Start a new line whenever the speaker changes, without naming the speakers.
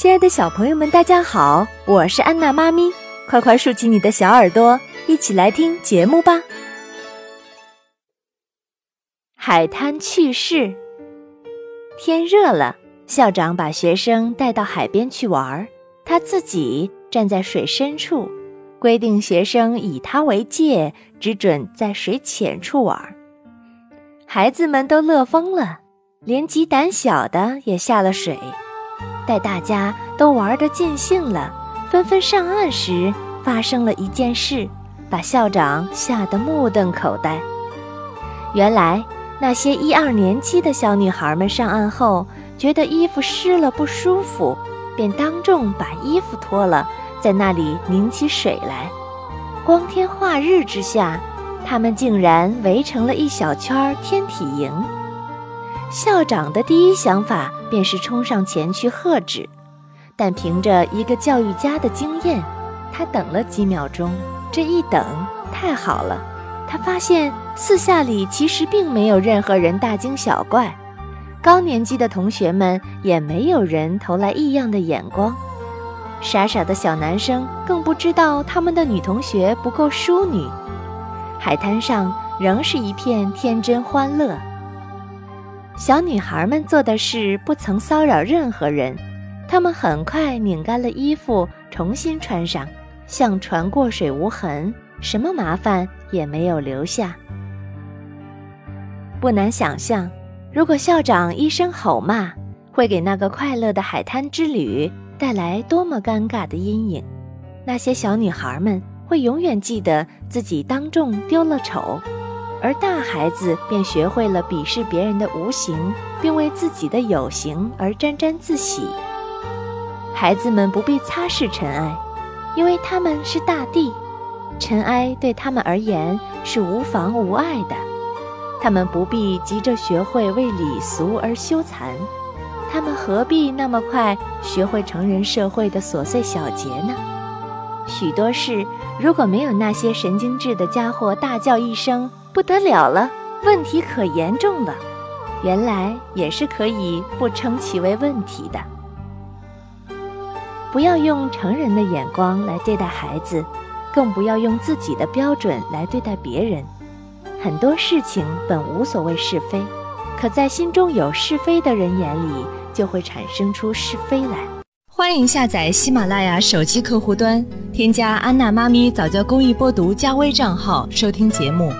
亲爱的小朋友们，大家好，我是安娜妈咪，快快竖起你的小耳朵，一起来听节目吧。海滩趣事。天热了，校长把学生带到海边去玩儿，他自己站在水深处，规定学生以他为界，只准在水浅处玩儿。孩子们都乐疯了，连极胆小的也下了水。待大家都玩得尽兴了，纷纷上岸时，发生了一件事，把校长吓得目瞪口呆。原来，那些一二年级的小女孩们上岸后，觉得衣服湿了不舒服，便当众把衣服脱了，在那里拧起水来。光天化日之下，她们竟然围成了一小圈天体营。校长的第一想法便是冲上前去喝止，但凭着一个教育家的经验，他等了几秒钟。这一等太好了，他发现四下里其实并没有任何人大惊小怪，高年级的同学们也没有人投来异样的眼光，傻傻的小男生更不知道他们的女同学不够淑女。海滩上仍是一片天真欢乐。小女孩们做的事不曾骚扰任何人，她们很快拧干了衣服，重新穿上，像船过水无痕，什么麻烦也没有留下。不难想象，如果校长一声吼骂，会给那个快乐的海滩之旅带来多么尴尬的阴影。那些小女孩们会永远记得自己当众丢了丑。而大孩子便学会了鄙视别人的无形，并为自己的有形而沾沾自喜。孩子们不必擦拭尘埃，因为他们是大地，尘埃对他们而言是无妨无碍的。他们不必急着学会为礼俗而羞惭，他们何必那么快学会成人社会的琐碎小节呢？许多事，如果没有那些神经质的家伙大叫一声。不得了了，问题可严重了。原来也是可以不称其为问题的。不要用成人的眼光来对待孩子，更不要用自己的标准来对待别人。很多事情本无所谓是非，可在心中有是非的人眼里，就会产生出是非来。
欢迎下载喜马拉雅手机客户端，添加安娜妈咪早教公益播读加微账号，收听节目。